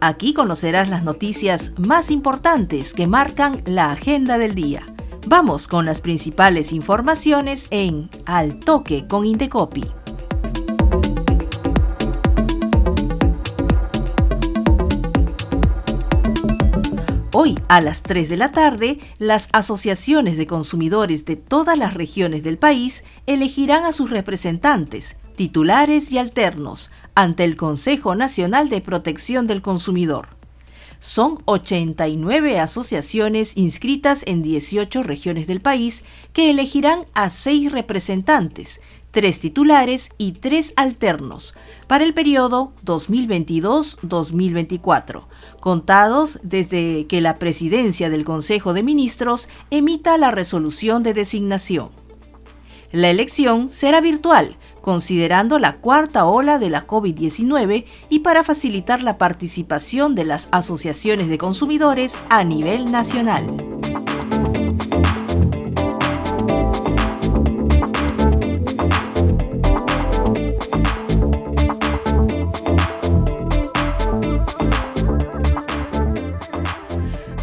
Aquí conocerás las noticias más importantes que marcan la agenda del día. Vamos con las principales informaciones en Al Toque con Indecopi. Hoy a las 3 de la tarde, las asociaciones de consumidores de todas las regiones del país elegirán a sus representantes, titulares y alternos, ante el Consejo Nacional de Protección del Consumidor. Son 89 asociaciones inscritas en 18 regiones del país que elegirán a seis representantes, tres titulares y tres alternos para el periodo 2022-2024, contados desde que la presidencia del Consejo de Ministros emita la resolución de designación. La elección será virtual, considerando la cuarta ola de la COVID-19 y para facilitar la participación de las asociaciones de consumidores a nivel nacional.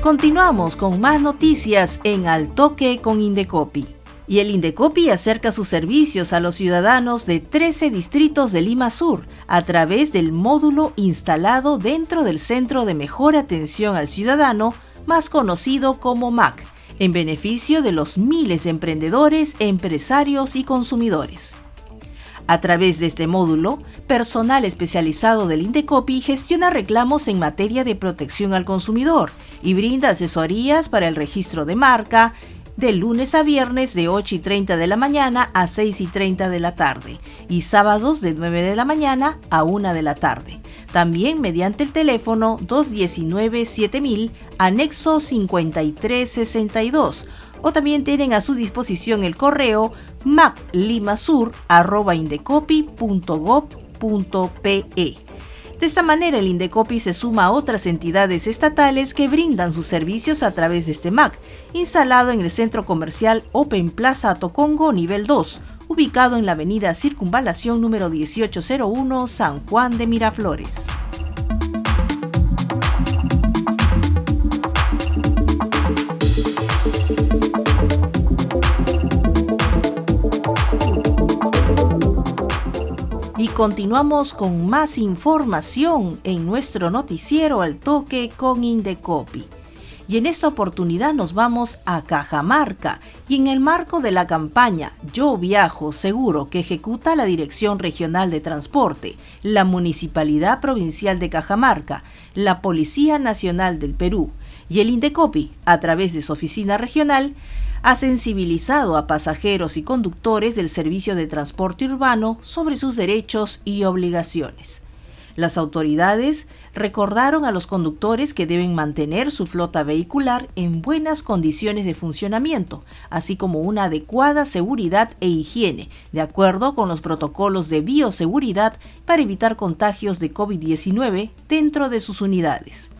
Continuamos con más noticias en Al Toque con Indecopi y el Indecopi acerca sus servicios a los ciudadanos de 13 distritos de Lima Sur a través del módulo instalado dentro del Centro de Mejor Atención al Ciudadano, más conocido como MAC, en beneficio de los miles de emprendedores, empresarios y consumidores. A través de este módulo, personal especializado del Indecopi gestiona reclamos en materia de protección al consumidor y brinda asesorías para el registro de marca, de lunes a viernes de 8 y 30 de la mañana a 6 y 30 de la tarde y sábados de 9 de la mañana a 1 de la tarde. También mediante el teléfono 219-7000, anexo 5362 o también tienen a su disposición el correo maclimasur.indecopi.gov.pe. De esta manera, el Indecopi se suma a otras entidades estatales que brindan sus servicios a través de este MAC, instalado en el centro comercial Open Plaza Tocongo nivel 2, ubicado en la avenida Circunvalación número 1801, San Juan de Miraflores. Continuamos con más información en nuestro noticiero al toque con Indecopi. Y en esta oportunidad nos vamos a Cajamarca y en el marco de la campaña Yo Viajo Seguro que ejecuta la Dirección Regional de Transporte, la Municipalidad Provincial de Cajamarca, la Policía Nacional del Perú y el Indecopi, a través de su oficina regional, ha sensibilizado a pasajeros y conductores del servicio de transporte urbano sobre sus derechos y obligaciones. Las autoridades recordaron a los conductores que deben mantener su flota vehicular en buenas condiciones de funcionamiento, así como una adecuada seguridad e higiene, de acuerdo con los protocolos de bioseguridad para evitar contagios de COVID-19 dentro de sus unidades.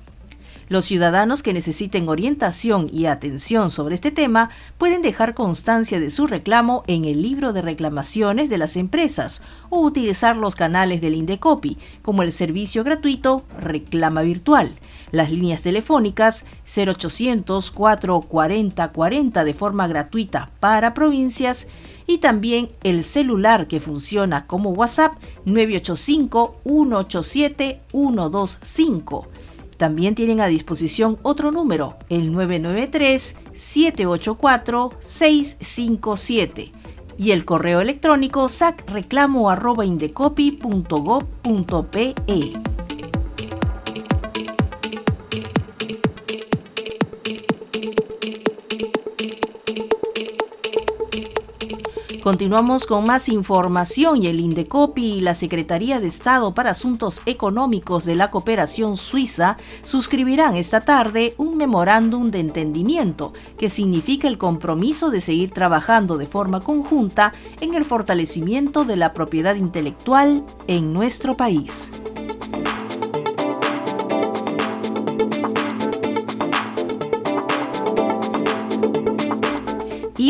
Los ciudadanos que necesiten orientación y atención sobre este tema pueden dejar constancia de su reclamo en el libro de reclamaciones de las empresas o utilizar los canales del Indecopi, como el servicio gratuito Reclama Virtual, las líneas telefónicas 0800 440 40 de forma gratuita para provincias y también el celular que funciona como WhatsApp 985 187 125 también tienen a disposición otro número, el 993-784-657 y el correo electrónico sacreclamo.indecopi.gov.pe. Continuamos con más información y el Indecopi y la Secretaría de Estado para Asuntos Económicos de la Cooperación Suiza suscribirán esta tarde un memorándum de entendimiento que significa el compromiso de seguir trabajando de forma conjunta en el fortalecimiento de la propiedad intelectual en nuestro país.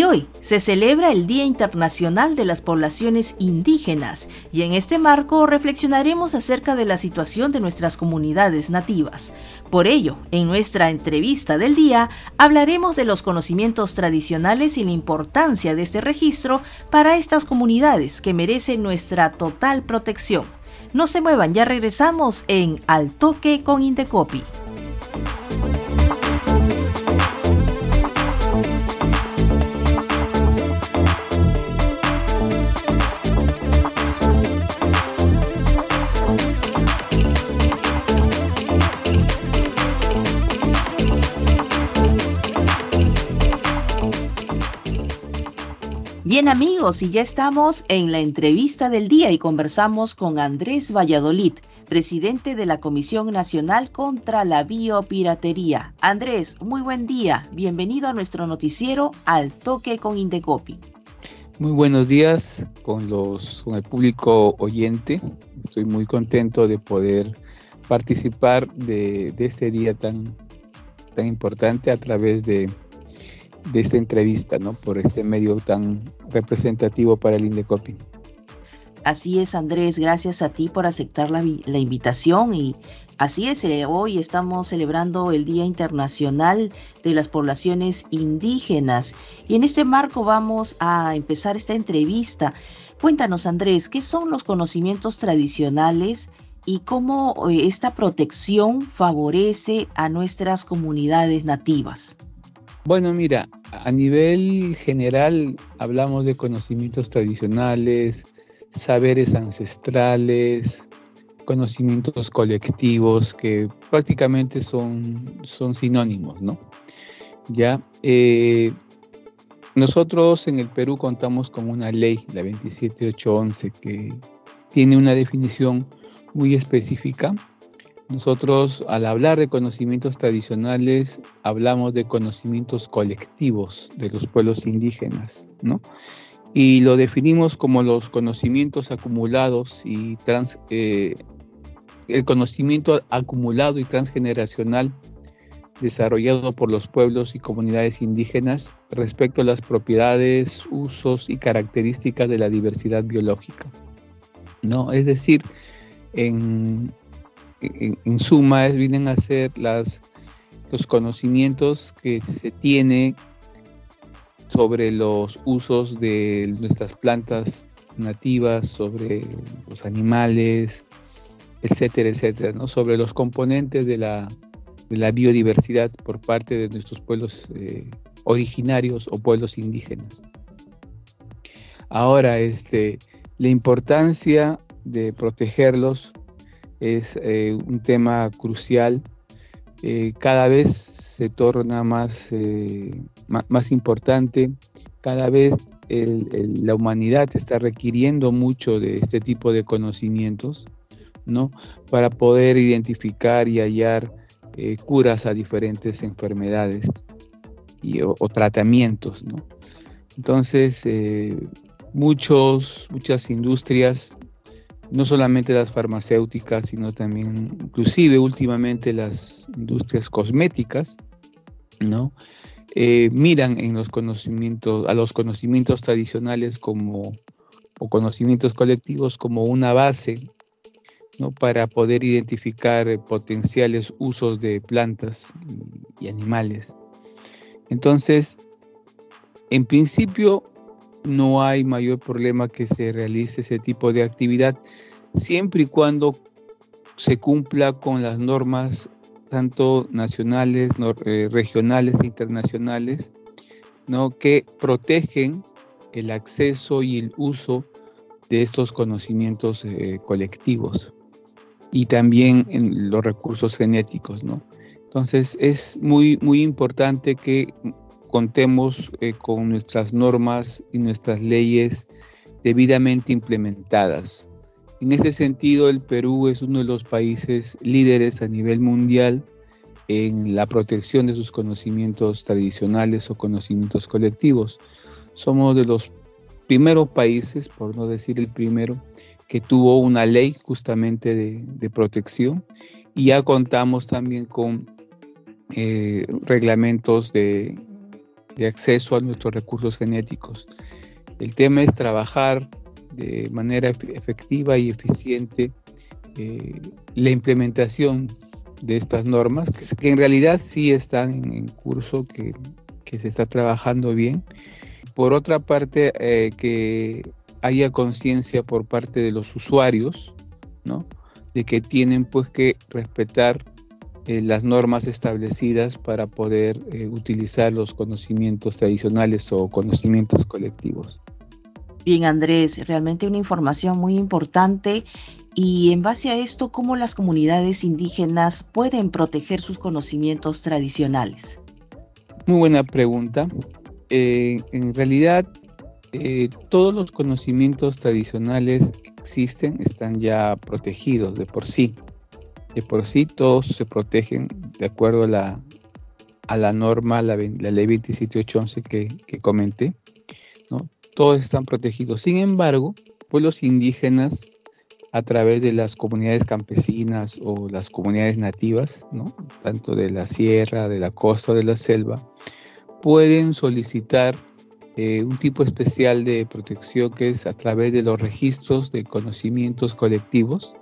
Hoy se celebra el Día Internacional de las Poblaciones Indígenas y en este marco reflexionaremos acerca de la situación de nuestras comunidades nativas. Por ello, en nuestra entrevista del día hablaremos de los conocimientos tradicionales y la importancia de este registro para estas comunidades que merecen nuestra total protección. No se muevan, ya regresamos en Al Toque con Indecopi. Bien amigos, y ya estamos en la entrevista del día y conversamos con Andrés Valladolid, presidente de la Comisión Nacional contra la Biopiratería. Andrés, muy buen día, bienvenido a nuestro noticiero Al Toque con Indecopi. Muy buenos días con, los, con el público oyente. Estoy muy contento de poder participar de, de este día tan, tan importante a través de de esta entrevista, ¿no? Por este medio tan representativo para el Indecopi. Así es, Andrés, gracias a ti por aceptar la, la invitación y así es, eh, hoy estamos celebrando el Día Internacional de las Poblaciones Indígenas y en este marco vamos a empezar esta entrevista. Cuéntanos, Andrés, ¿qué son los conocimientos tradicionales y cómo eh, esta protección favorece a nuestras comunidades nativas? Bueno, mira, a nivel general hablamos de conocimientos tradicionales, saberes ancestrales, conocimientos colectivos que prácticamente son, son sinónimos, ¿no? Ya, eh, nosotros en el Perú contamos con una ley, la 27811, que tiene una definición muy específica nosotros al hablar de conocimientos tradicionales hablamos de conocimientos colectivos de los pueblos indígenas, ¿no? Y lo definimos como los conocimientos acumulados y trans, eh, el conocimiento acumulado y transgeneracional desarrollado por los pueblos y comunidades indígenas respecto a las propiedades, usos y características de la diversidad biológica. ¿no? Es decir, en, en, suma vienen a ser los conocimientos que se tiene sobre los usos de nuestras plantas nativas, sobre los animales, etcétera, etcétera, sobre los componentes de la, de la biodiversidad por parte de nuestros pueblos eh, originarios o pueblos indígenas. Ahora, este, la importancia de protegerlos es eh, un tema crucial. Eh, cada vez se torna más, eh, más, importante, cada vez la humanidad está requiriendo mucho de este tipo de conocimientos, ¿no? Para poder identificar y hallar curas a diferentes enfermedades y, o, o, tratamientos, ¿no? Entonces, muchos, muchas industrias no solamente las farmacéuticas, sino también inclusive últimamente las industrias cosméticas, ¿no? Eh, miran en los conocimientos, a los conocimientos tradicionales como, o conocimientos colectivos como una base ¿no? para poder identificar potenciales usos de plantas y animales. Entonces, en principio, no hay mayor problema que se realice ese tipo de actividad, siempre y cuando se cumpla con las normas tanto nacionales, eh, regionales e internacionales, ¿no? que protegen el acceso y el uso de estos conocimientos eh, colectivos y también en los recursos genéticos. ¿no? Entonces es muy, muy importante que contemos eh, con nuestras normas y nuestras leyes debidamente implementadas. En ese sentido, el Perú es uno de los países líderes a nivel mundial en la protección de sus conocimientos tradicionales o conocimientos colectivos. Somos de los primeros países, por no decir el primero, que tuvo una ley justamente de, protección y ya contamos también con eh, reglamentos de, acceso a nuestros recursos genéticos. El tema es trabajar de manera efectiva y eficiente eh, la implementación de estas normas, que, en realidad sí están en, curso, que, se está trabajando bien. Por otra parte, eh, que haya conciencia por parte de los usuarios, ¿no? De que tienen pues que respetar eh, las normas establecidas para poder utilizar los conocimientos tradicionales o conocimientos colectivos. Bien, Andrés, realmente una información muy importante y en base a esto, ¿cómo las comunidades indígenas pueden proteger sus conocimientos tradicionales? Muy buena pregunta. Eh, en realidad, eh, todos los conocimientos tradicionales que existen están ya protegidos de por sí. De por sí todos se protegen de acuerdo a la, a la norma, la, ley 27811 que, que comenté todos están protegidos. Sin embargo, pueblos indígenas a través de las comunidades campesinas o las comunidades nativas, tanto de la sierra, de la costa de la selva, pueden solicitar eh, un tipo especial de protección que es a través de los registros de conocimientos colectivos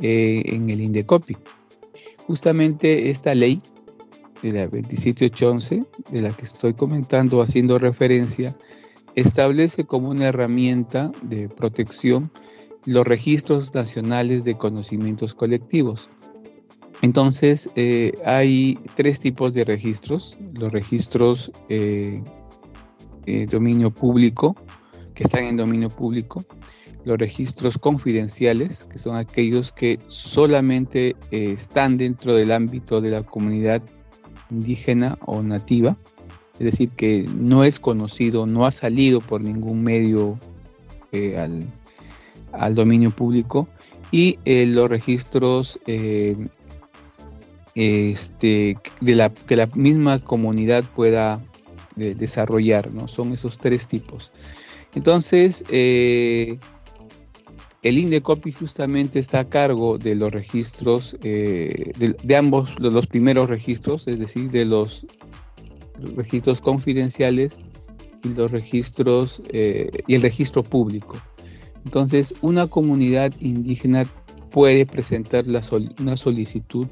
eh, en el INDECOPI. Justamente esta ley de la 27811, de la que estoy comentando, haciendo referencia, establece como una herramienta de protección los registros nacionales de conocimientos colectivos. Entonces, eh, hay tres tipos de registros. Los registros eh, eh, dominio público, que están en dominio público. Los registros confidenciales, que son aquellos que solamente están dentro del ámbito de la comunidad indígena o nativa es decir, que no es conocido, no ha salido por ningún medio eh, al, dominio público y eh, los registros eh, este, de la, que la misma comunidad pueda desarrollar, ¿no? Son esos tres tipos. Entonces, el INDECOPI justamente está a cargo de los registros, de, de, ambos, de los primeros registros, es decir, de los registros confidenciales y los registros eh, y el registro público. Entonces, una comunidad indígena puede presentar una solicitud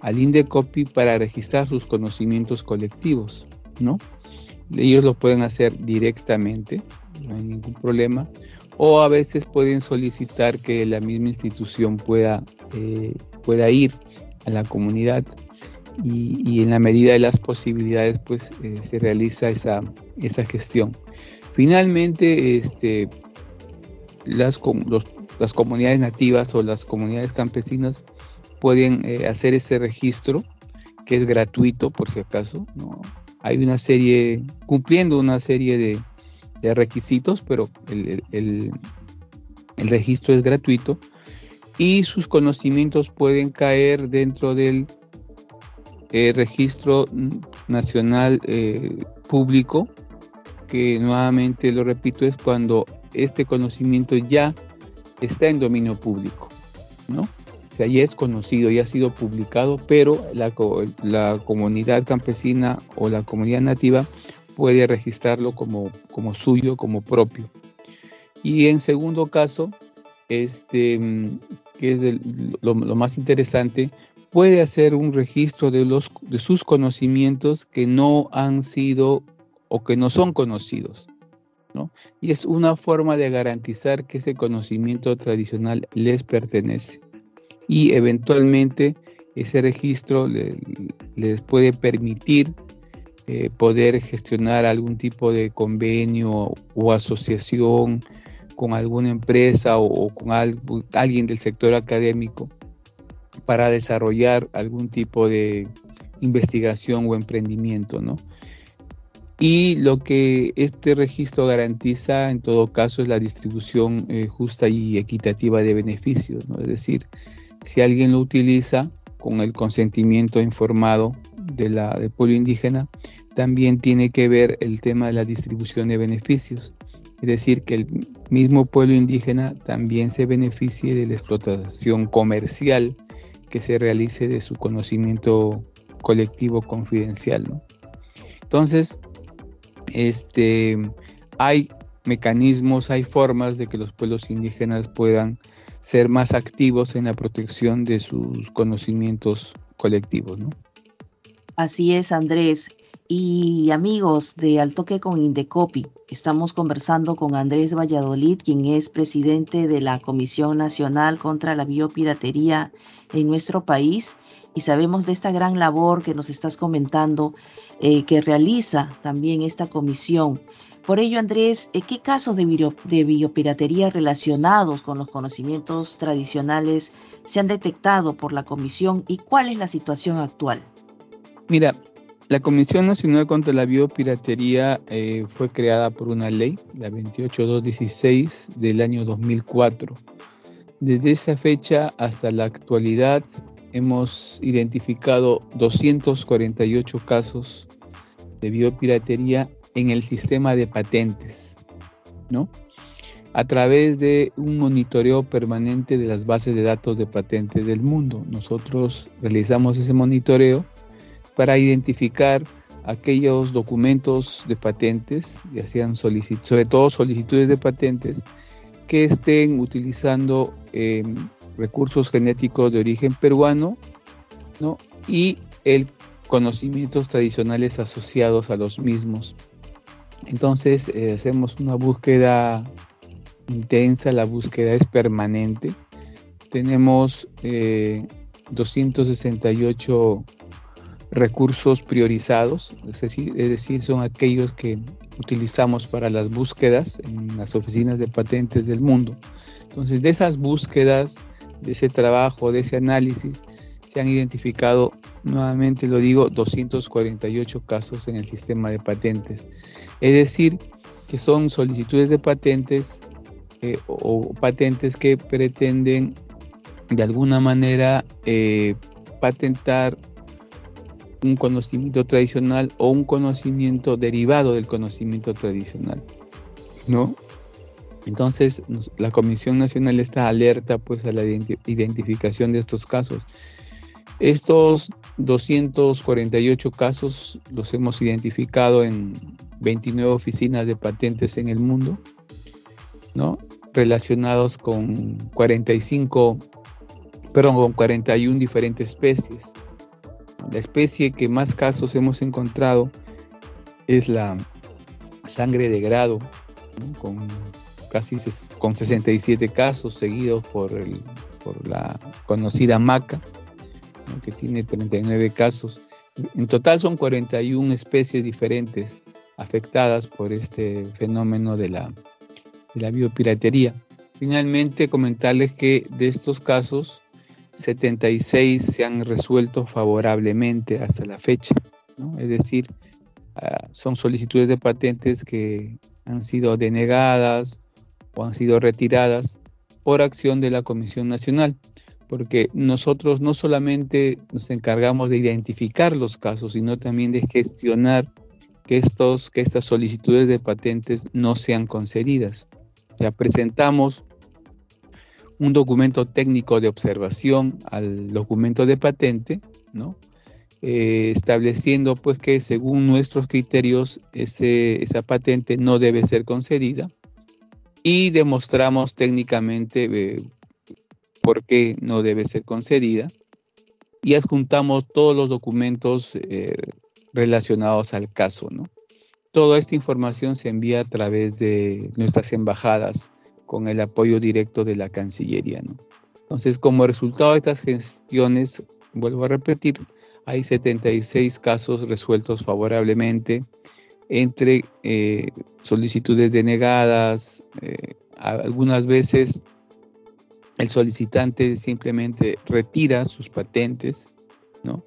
al INDECOPI para registrar sus conocimientos colectivos, ¿no? Ellos lo pueden hacer directamente, no hay ningún problema, o a veces pueden solicitar que la misma institución pueda, eh, pueda ir a la comunidad y, en la medida de las posibilidades pues eh, se realiza esa, esa gestión. Finalmente, este, las, las comunidades nativas o las comunidades campesinas pueden eh, hacer ese registro que es gratuito por si acaso. ¿no? Hay una serie, cumpliendo una serie de, de requisitos, pero el, el, registro es gratuito y sus conocimientos pueden caer dentro del eh, registro nacional eh, público, que nuevamente lo repito, es cuando este conocimiento ya está en dominio público, ¿no? O sea, ya es conocido, ya ha sido publicado, pero la, la comunidad campesina o la comunidad nativa puede registrarlo como, como suyo, como propio. Y en segundo caso, este, que es lo, lo, más interesante, puede hacer un registro de, los, de sus conocimientos que no han sido o que no son conocidos. ¿no? Y es una forma de garantizar que ese conocimiento tradicional les pertenece. Y eventualmente ese registro les puede permitir eh, poder gestionar algún tipo de convenio o asociación con alguna empresa o, con alguien del sector académico para desarrollar algún tipo de investigación o emprendimiento, ¿no? Y lo que este registro garantiza en todo caso es la distribución eh, justa y equitativa de beneficios, es decir, si alguien lo utiliza con el consentimiento informado de la, del pueblo indígena, también tiene que ver el tema de la distribución de beneficios. Es decir, que el mismo pueblo indígena también se beneficie de la explotación comercial que se realice de su conocimiento colectivo confidencial. Entonces, este, hay mecanismos, hay formas de que los pueblos indígenas puedan ser más activos en la protección de sus conocimientos colectivos. Así es, Andrés y amigos de Altoque con Indecopi. Estamos conversando con Andrés Valladolid, quien es presidente de la Comisión Nacional contra la Biopiratería en nuestro país. Y sabemos de esta gran labor que nos estás comentando eh, que realiza también esta comisión. Por ello, Andrés, eh, ¿qué casos de, de biopiratería relacionados con los conocimientos tradicionales se han detectado por la comisión y cuál es la situación actual? Mira, la Comisión Nacional contra la Biopiratería eh, fue creada por una ley, la 28216 del año 2004. Desde esa fecha hasta la actualidad hemos identificado 248 casos de biopiratería en el sistema de patentes, ¿no? A través de un monitoreo permanente de las bases de datos de patentes del mundo. Nosotros realizamos ese monitoreo para identificar aquellos documentos de patentes, ya sean sobre todo solicitudes de patentes, que estén utilizando em, recursos genéticos de origen peruano ¿no? y el conocimientos tradicionales asociados a los mismos. Entonces eh, hacemos una búsqueda intensa, la búsqueda es permanente. Tenemos 268 eh, recursos priorizados, es decir, es decir, son aquellos que utilizamos para las búsquedas en las oficinas de patentes del mundo. Entonces, de esas búsquedas, de ese trabajo, de ese análisis, se han identificado, nuevamente lo digo, 248 casos en el sistema de patentes. Es decir, que son solicitudes de patentes eh, o patentes que pretenden de alguna manera eh, patentar un conocimiento tradicional o un conocimiento derivado del conocimiento tradicional, ¿no? Entonces, la Comisión Nacional está alerta pues a la identificación de estos casos. Estos 248 casos los hemos identificado en 29 oficinas de patentes en el mundo, ¿no? Relacionados con 45, perdón, con 41 diferentes especies. La especie que más casos hemos encontrado es la sangre de grado, con casi con 67 casos, seguidos por, por la conocida maca, que tiene 39 casos. En total son 41 especies diferentes afectadas por este fenómeno de la, de la biopiratería. Finalmente, comentarles que de estos casos, 76 se han resuelto favorablemente hasta la fecha. Es decir, ah, son solicitudes de patentes que han sido denegadas o han sido retiradas por acción de la Comisión Nacional, porque nosotros no solamente nos encargamos de identificar los casos, sino también de gestionar que, estos, que estas solicitudes de patentes no sean concedidas. Ya presentamos un documento técnico de observación al documento de patente, ¿no? Eh, estableciendo pues que según nuestros criterios esa patente no debe ser concedida y demostramos técnicamente eh, por qué no debe ser concedida y adjuntamos todos los documentos eh, relacionados al caso. ¿no? Toda esta información se envía a través de nuestras embajadas con el apoyo directo de la Cancillería. ¿no? Entonces, como resultado de estas gestiones, vuelvo a repetir, hay 76 casos resueltos favorablemente entre eh, solicitudes denegadas, eh, algunas veces el solicitante simplemente retira sus patentes, ¿no?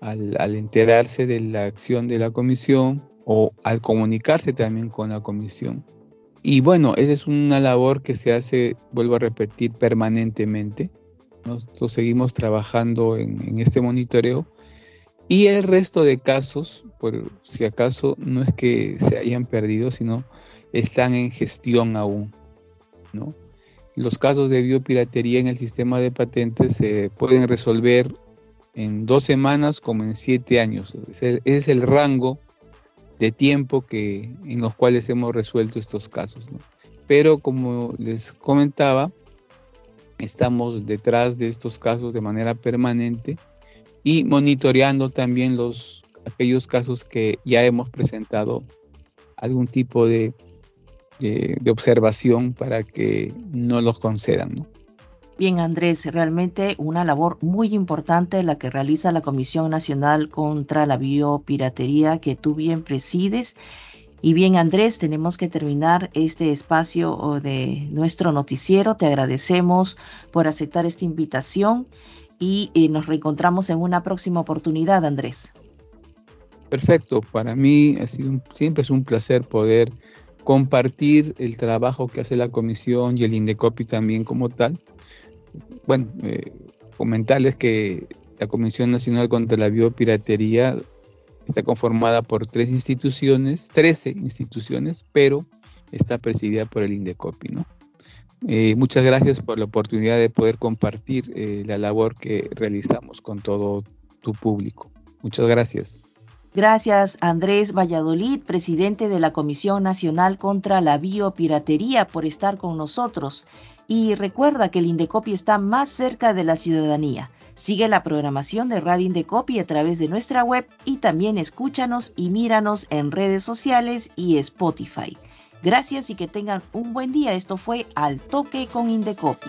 Al, al, enterarse de la acción de la comisión, o al comunicarse también con la comisión. Y bueno, esa es una labor que se hace, vuelvo a repetir, permanentemente. Nosotros seguimos trabajando en, este monitoreo y el resto de casos, por si acaso, no es que se hayan perdido, sino están en gestión aún. ¿no? Los casos de biopiratería en el sistema de patentes se pueden resolver en dos semanas como en siete años. Ese es el rango de tiempo que, en los cuales hemos resuelto estos casos. Pero como les comentaba, estamos detrás de estos casos de manera permanente y monitoreando también los aquellos casos que ya hemos presentado algún tipo de, de, observación para que no los concedan. Bien, Andrés, realmente una labor muy importante la que realiza la Comisión Nacional contra la Biopiratería que tú bien presides. Y bien, Andrés, tenemos que terminar este espacio de nuestro noticiero. Te agradecemos por aceptar esta invitación y eh, nos reencontramos en una próxima oportunidad, Andrés. Perfecto, para mí ha sido siempre es un placer poder compartir el trabajo que hace la comisión y el Indecopi también como tal bueno, eh, comentarles que la Comisión Nacional contra la Biopiratería está conformada por tres instituciones, 13 instituciones, pero está presidida por el Indecopi, ¿no? Eh, muchas gracias por la oportunidad de poder compartir eh, la labor que realizamos con todo tu público. Muchas gracias. Gracias Andrés Valladolid, presidente de la Comisión Nacional contra la Biopiratería, por estar con nosotros. Y recuerda que el Indecopi está más cerca de la ciudadanía. Sigue la programación de Radio Indecopi a través de nuestra web y también escúchanos y míranos en redes sociales y Spotify. Gracias y que tengan un buen día. Esto fue Al Toque con Indecopi.